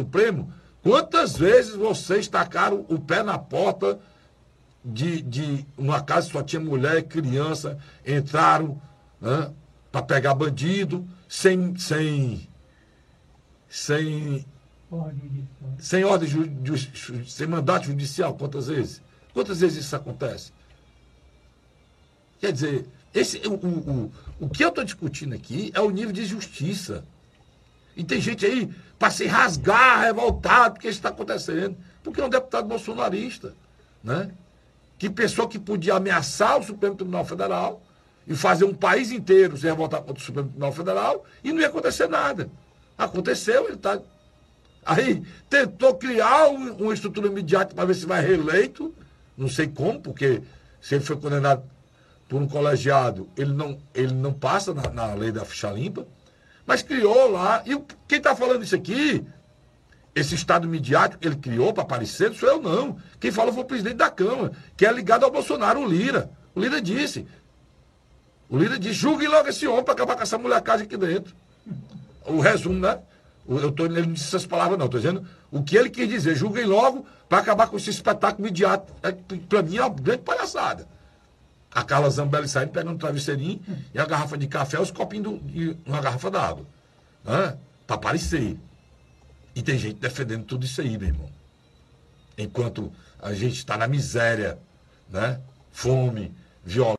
Supremo, quantas vezes vocês tacaram o pé na porta de, de uma casa que só tinha mulher e criança, entraram né, para pegar bandido, sem, sem, sem, sem ordem judicial, sem mandato judicial, quantas vezes? Quantas vezes isso acontece? Quer dizer, esse, o, o, o, o que eu estou discutindo aqui é o nível de justiça. E tem gente aí para se rasgar, revoltado, porque isso está acontecendo. Porque é um deputado bolsonarista, né? Que pessoa que podia ameaçar o Supremo Tribunal Federal e fazer um país inteiro se revoltar contra o Supremo Tribunal Federal e não ia acontecer nada. Aconteceu, ele está. Aí tentou criar um, uma estrutura midiática para ver se vai reeleito. Não sei como, porque se ele foi condenado por um colegiado, ele não, ele não passa na, na lei da ficha limpa. Mas criou lá. E quem está falando isso aqui, esse estado midiático ele criou para aparecer, sou eu não. Quem falou foi o presidente da Câmara, que é ligado ao Bolsonaro, o Lira. O Lira disse. O Lira disse, julgue logo esse homem para acabar com essa molecagem aqui dentro. O resumo, né? Eu tô, ele não disse essas palavras, não. Estou dizendo o que ele quis dizer. Julguem logo para acabar com esse espetáculo midiático. É, para mim é uma grande palhaçada. A Carla Zambelli saindo, pegando um travesseirinho e a garrafa de café, os copinhos de uma garrafa d'água. Né? Para aparecer. E tem gente defendendo tudo isso aí, meu irmão. Enquanto a gente está na miséria, né? fome, violência.